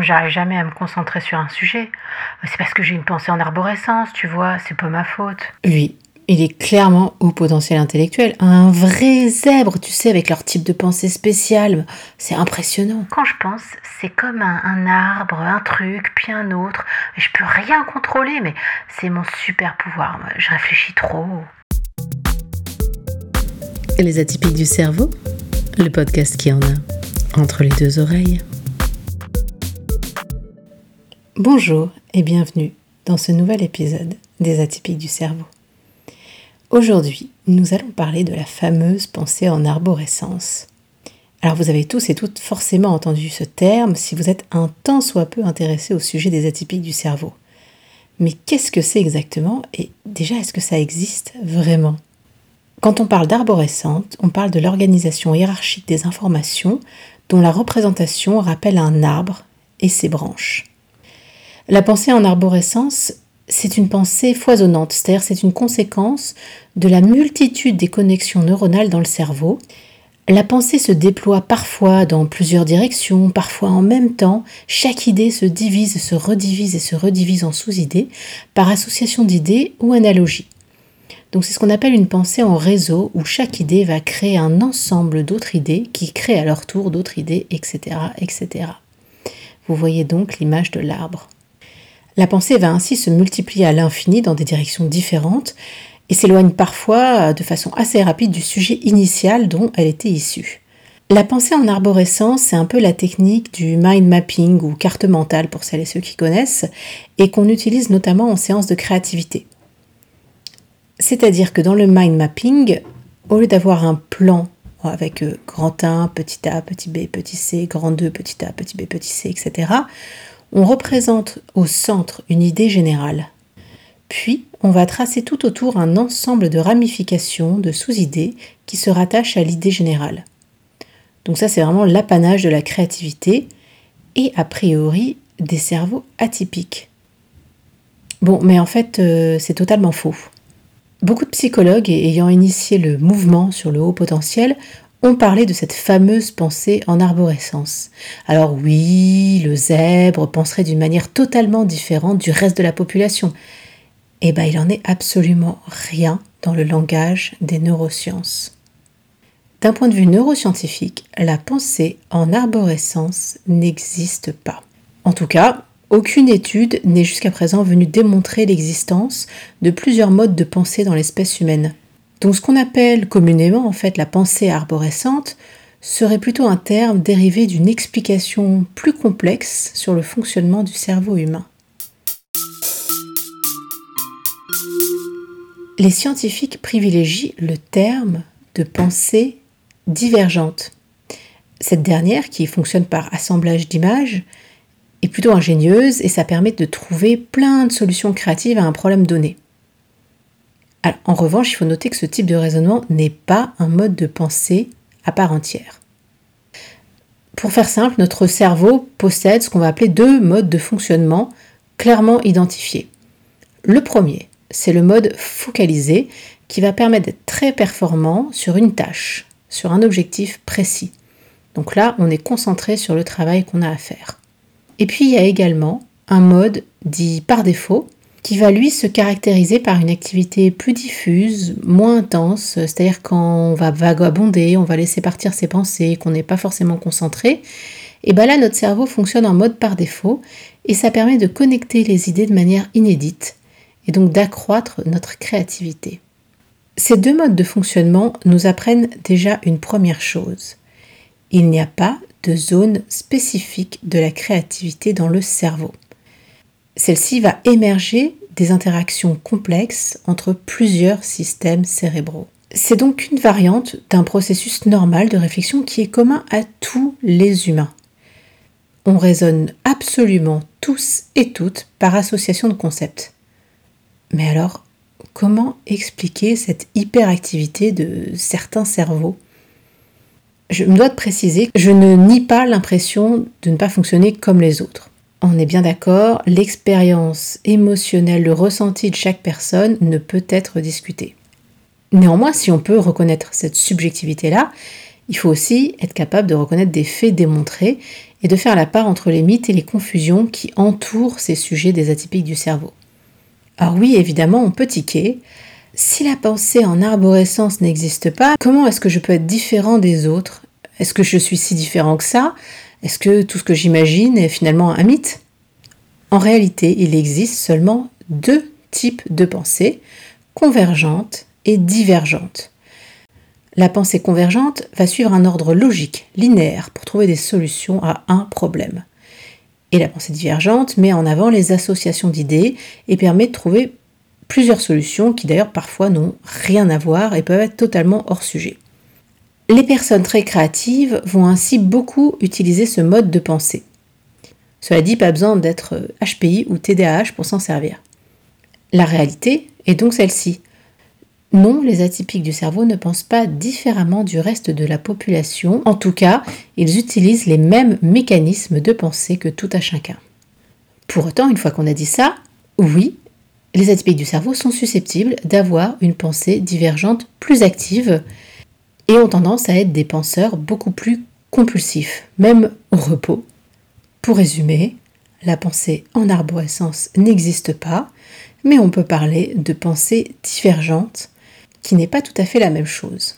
J'arrive jamais à me concentrer sur un sujet. C'est parce que j'ai une pensée en arborescence, tu vois, c'est pas ma faute. Oui, il est clairement au potentiel intellectuel. Un vrai zèbre, tu sais, avec leur type de pensée spéciale. C'est impressionnant. Quand je pense, c'est comme un, un, arbre, un truc, puis un autre. Je peux rien contrôler, mais c'est mon super pouvoir. Je réfléchis trop. Les atypiques du cerveau, le podcast qui en a entre les deux oreilles. Bonjour et bienvenue dans ce nouvel épisode des atypiques du cerveau. Aujourd'hui, nous allons parler de la fameuse pensée en arborescence. Alors vous avez tous et toutes forcément entendu ce terme si vous êtes un tant soit peu intéressé au sujet des atypiques du cerveau. Mais qu'est-ce que c'est exactement et déjà est-ce que ça existe vraiment? Quand on parle d'arborescente, on parle de l'organisation hiérarchique des informations dont la représentation rappelle un arbre et ses branches. La pensée en arborescence, c'est une pensée foisonnante, c'est-à-dire c'est une conséquence de la multitude des connexions neuronales dans le cerveau. La pensée se déploie parfois dans plusieurs directions, parfois en même temps. Chaque idée se divise, se redivise et se redivise en sous-idées par association d'idées ou analogie. Donc c'est ce qu'on appelle une pensée en réseau où chaque idée va créer un ensemble d'autres idées qui créent à leur tour d'autres idées, etc., etc. Vous voyez donc l'image de l'arbre. La pensée va ainsi se multiplier à l'infini dans des directions différentes et s'éloigne parfois de façon assez rapide du sujet initial dont elle était issue. La pensée en arborescence, c'est un peu la technique du mind mapping ou carte mentale pour celles et ceux qui connaissent, et qu'on utilise notamment en séance de créativité. C'est-à-dire que dans le mind mapping, au lieu d'avoir un plan avec grand 1, petit a, petit b, petit c, grand 2, petit a, petit b, petit c, etc., on représente au centre une idée générale. Puis, on va tracer tout autour un ensemble de ramifications, de sous-idées qui se rattachent à l'idée générale. Donc ça, c'est vraiment l'apanage de la créativité et a priori des cerveaux atypiques. Bon, mais en fait, euh, c'est totalement faux. Beaucoup de psychologues ayant initié le mouvement sur le haut potentiel on de cette fameuse pensée en arborescence. Alors oui, le zèbre penserait d'une manière totalement différente du reste de la population. Eh bien, il n'en est absolument rien dans le langage des neurosciences. D'un point de vue neuroscientifique, la pensée en arborescence n'existe pas. En tout cas, aucune étude n'est jusqu'à présent venue démontrer l'existence de plusieurs modes de pensée dans l'espèce humaine. Donc ce qu'on appelle communément en fait la pensée arborescente serait plutôt un terme dérivé d'une explication plus complexe sur le fonctionnement du cerveau humain. Les scientifiques privilégient le terme de pensée divergente. Cette dernière, qui fonctionne par assemblage d'images, est plutôt ingénieuse et ça permet de trouver plein de solutions créatives à un problème donné en revanche, il faut noter que ce type de raisonnement n'est pas un mode de pensée à part entière. Pour faire simple, notre cerveau possède ce qu'on va appeler deux modes de fonctionnement clairement identifiés. Le premier, c'est le mode focalisé qui va permettre d'être très performant sur une tâche, sur un objectif précis. Donc là, on est concentré sur le travail qu'on a à faire. Et puis, il y a également un mode dit par défaut qui va lui se caractériser par une activité plus diffuse, moins intense, c'est-à-dire quand on va vagabonder, on va laisser partir ses pensées, qu'on n'est pas forcément concentré, et bien là notre cerveau fonctionne en mode par défaut et ça permet de connecter les idées de manière inédite et donc d'accroître notre créativité. Ces deux modes de fonctionnement nous apprennent déjà une première chose. Il n'y a pas de zone spécifique de la créativité dans le cerveau. Celle-ci va émerger des interactions complexes entre plusieurs systèmes cérébraux. C'est donc une variante d'un processus normal de réflexion qui est commun à tous les humains. On raisonne absolument tous et toutes par association de concepts. Mais alors, comment expliquer cette hyperactivité de certains cerveaux? Je me dois de préciser que je ne nie pas l'impression de ne pas fonctionner comme les autres on est bien d'accord, l'expérience émotionnelle, le ressenti de chaque personne ne peut être discuté. Néanmoins, si on peut reconnaître cette subjectivité-là, il faut aussi être capable de reconnaître des faits démontrés et de faire la part entre les mythes et les confusions qui entourent ces sujets des atypiques du cerveau. Alors oui, évidemment, on peut tiquer. Si la pensée en arborescence n'existe pas, comment est-ce que je peux être différent des autres? Est-ce que je suis si différent que ça? Est-ce que tout ce que j'imagine est finalement un mythe? En réalité, il existe seulement deux types de pensées, convergentes et divergentes. La pensée convergente va suivre un ordre logique, linéaire, pour trouver des solutions à un problème. Et la pensée divergente met en avant les associations d'idées et permet de trouver plusieurs solutions qui d'ailleurs parfois n'ont rien à voir et peuvent être totalement hors sujet. Les personnes très créatives vont ainsi beaucoup utiliser ce mode de pensée. Cela dit, pas besoin d'être HPI ou TDAH pour s'en servir. La réalité est donc celle-ci. Non, les atypiques du cerveau ne pensent pas différemment du reste de la population. En tout cas, ils utilisent les mêmes mécanismes de pensée que tout à chacun. Pour autant, une fois qu'on a dit ça, oui, les atypiques du cerveau sont susceptibles d'avoir une pensée divergente plus active et ont tendance à être des penseurs beaucoup plus compulsifs, même au repos. Pour résumer, la pensée en arborescence n'existe pas, mais on peut parler de pensée divergente qui n'est pas tout à fait la même chose.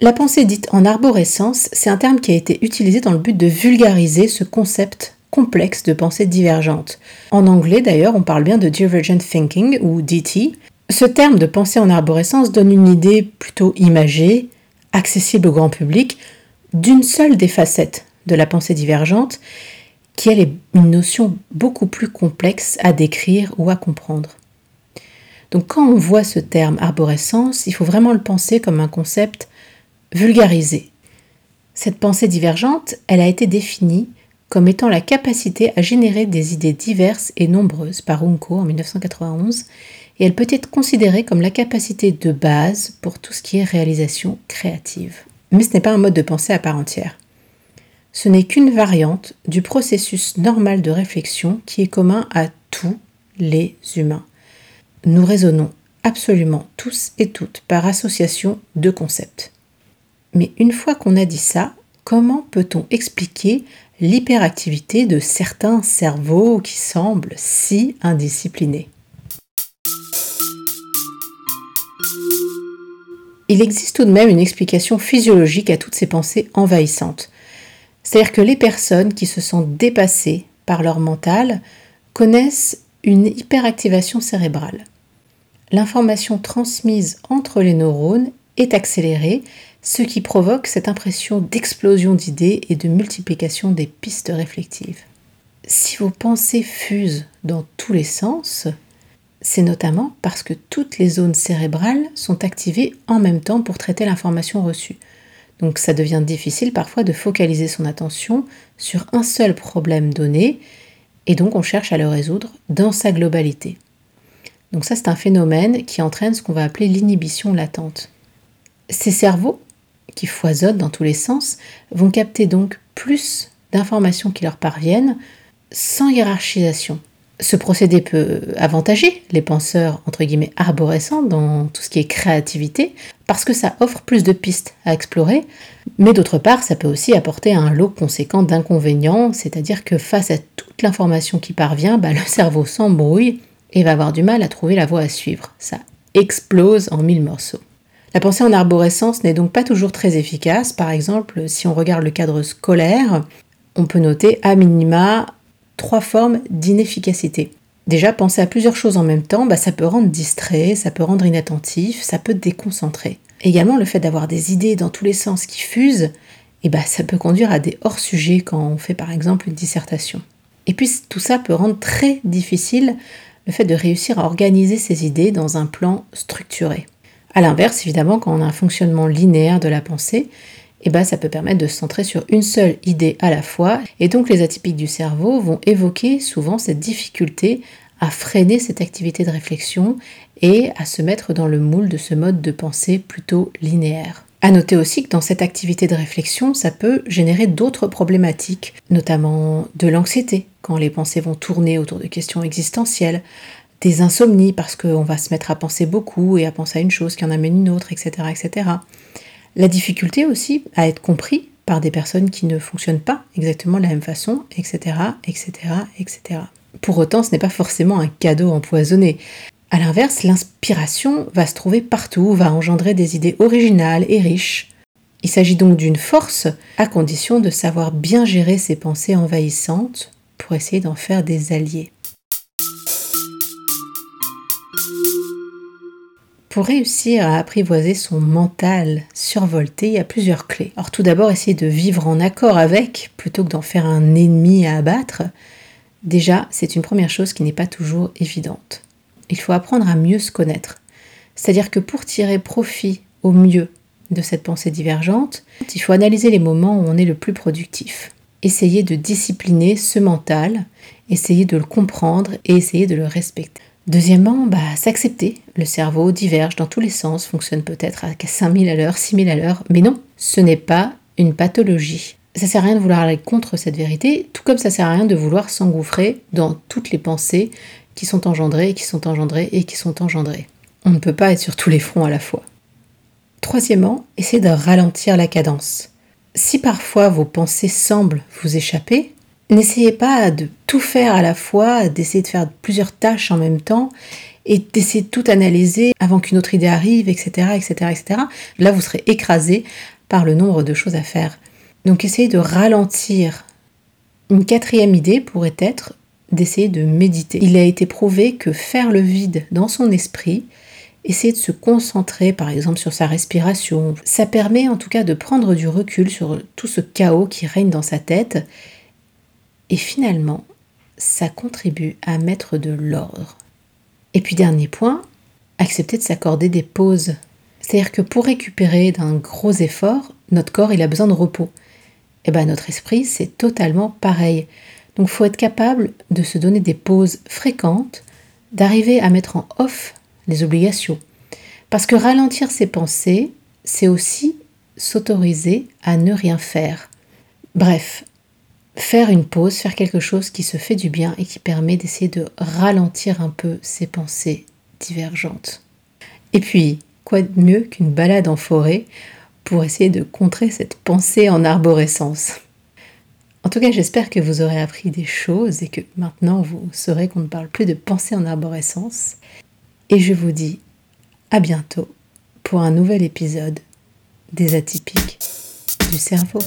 La pensée dite en arborescence, c'est un terme qui a été utilisé dans le but de vulgariser ce concept complexe de pensée divergente. En anglais d'ailleurs, on parle bien de divergent thinking ou DT. Ce terme de pensée en arborescence donne une idée plutôt imagée, accessible au grand public, d'une seule des facettes de la pensée divergente, qui est une notion beaucoup plus complexe à décrire ou à comprendre. Donc quand on voit ce terme arborescence, il faut vraiment le penser comme un concept vulgarisé. Cette pensée divergente, elle a été définie comme étant la capacité à générer des idées diverses et nombreuses par Unko en 1991, et elle peut être considérée comme la capacité de base pour tout ce qui est réalisation créative. Mais ce n'est pas un mode de pensée à part entière. Ce n'est qu'une variante du processus normal de réflexion qui est commun à tous les humains nous raisonnons absolument tous et toutes par association de concepts. Mais une fois qu'on a dit ça, comment peut-on expliquer l'hyperactivité de certains cerveaux qui semblent si indisciplinés? Il existe tout de même une explication physiologique à toutes ces pensées envahissantes. C'est-à-dire que les personnes qui se sentent dépassées par leur mental connaissent une hyperactivation cérébrale. L'information transmise entre les neurones est accélérée, ce qui provoque cette impression d'explosion d'idées et de multiplication des pistes réflectives. Si vos pensées fusent dans tous les sens, c'est notamment parce que toutes les zones cérébrales sont activées en même temps pour traiter l'information reçue. Donc ça devient difficile parfois de focaliser son attention sur un seul problème donné et donc on cherche à le résoudre dans sa globalité. Donc ça c'est un phénomène qui entraîne ce qu'on va appeler l'inhibition latente. Ces cerveaux, qui foisonnent dans tous les sens, vont capter donc plus d'informations qui leur parviennent sans hiérarchisation. Ce procédé peut avantager les penseurs entre guillemets arborescents dans tout ce qui est créativité parce que ça offre plus de pistes à explorer, mais d'autre part ça peut aussi apporter un lot conséquent d'inconvénients, c'est-à-dire que face à toute l'information qui parvient, bah, le cerveau s'embrouille et va avoir du mal à trouver la voie à suivre. Ça explose en mille morceaux. La pensée en arborescence n'est donc pas toujours très efficace. Par exemple, si on regarde le cadre scolaire, on peut noter à minima trois formes d'inefficacité. Déjà, penser à plusieurs choses en même temps, bah, ça peut rendre distrait, ça peut rendre inattentif, ça peut déconcentrer. Également, le fait d'avoir des idées dans tous les sens qui fusent, eh bah, ça peut conduire à des hors-sujets quand on fait par exemple une dissertation. Et puis tout ça peut rendre très difficile le fait de réussir à organiser ses idées dans un plan structuré. A l'inverse, évidemment, quand on a un fonctionnement linéaire de la pensée, eh ben, ça peut permettre de se centrer sur une seule idée à la fois, et donc les atypiques du cerveau vont évoquer souvent cette difficulté à freiner cette activité de réflexion et à se mettre dans le moule de ce mode de pensée plutôt linéaire. À noter aussi que dans cette activité de réflexion, ça peut générer d'autres problématiques, notamment de l'anxiété, quand les pensées vont tourner autour de questions existentielles, des insomnies parce qu'on va se mettre à penser beaucoup et à penser à une chose qui en amène une autre, etc. etc. La difficulté aussi à être compris par des personnes qui ne fonctionnent pas exactement de la même façon, etc., etc., etc. Pour autant, ce n'est pas forcément un cadeau empoisonné. A l'inverse, l'inspiration va se trouver partout, va engendrer des idées originales et riches. Il s'agit donc d'une force à condition de savoir bien gérer ses pensées envahissantes pour essayer d'en faire des alliés. Pour réussir à apprivoiser son mental survolté, il y a plusieurs clés. Alors tout d'abord, essayer de vivre en accord avec plutôt que d'en faire un ennemi à abattre. Déjà, c'est une première chose qui n'est pas toujours évidente. Il faut apprendre à mieux se connaître. C'est-à-dire que pour tirer profit au mieux de cette pensée divergente, il faut analyser les moments où on est le plus productif. Essayer de discipliner ce mental, essayer de le comprendre et essayer de le respecter. Deuxièmement, bah, s'accepter. Le cerveau diverge dans tous les sens, fonctionne peut-être à 5000 à l'heure, 6000 à l'heure, mais non, ce n'est pas une pathologie. Ça sert à rien de vouloir aller contre cette vérité, tout comme ça sert à rien de vouloir s'engouffrer dans toutes les pensées qui sont engendrées, qui sont engendrées et qui sont engendrées. On ne peut pas être sur tous les fronts à la fois. Troisièmement, essayez de ralentir la cadence. Si parfois vos pensées semblent vous échapper, n'essayez pas de tout faire à la fois, d'essayer de faire plusieurs tâches en même temps et d'essayer de tout analyser avant qu'une autre idée arrive, etc., etc., etc. Là, vous serez écrasé par le nombre de choses à faire. Donc, essayez de ralentir. Une quatrième idée pourrait être d'essayer de méditer. Il a été prouvé que faire le vide dans son esprit, essayer de se concentrer par exemple sur sa respiration, ça permet en tout cas de prendre du recul sur tout ce chaos qui règne dans sa tête et finalement, ça contribue à mettre de l'ordre. Et puis dernier point, accepter de s'accorder des pauses. C'est-à-dire que pour récupérer d'un gros effort, notre corps il a besoin de repos. Et eh bien notre esprit c'est totalement pareil. Donc il faut être capable de se donner des pauses fréquentes, d'arriver à mettre en off les obligations. Parce que ralentir ses pensées, c'est aussi s'autoriser à ne rien faire. Bref, faire une pause, faire quelque chose qui se fait du bien et qui permet d'essayer de ralentir un peu ses pensées divergentes. Et puis, quoi de mieux qu'une balade en forêt pour essayer de contrer cette pensée en arborescence? En tout cas, j'espère que vous aurez appris des choses et que maintenant vous saurez qu'on ne parle plus de pensée en arborescence. Et je vous dis à bientôt pour un nouvel épisode des atypiques du cerveau.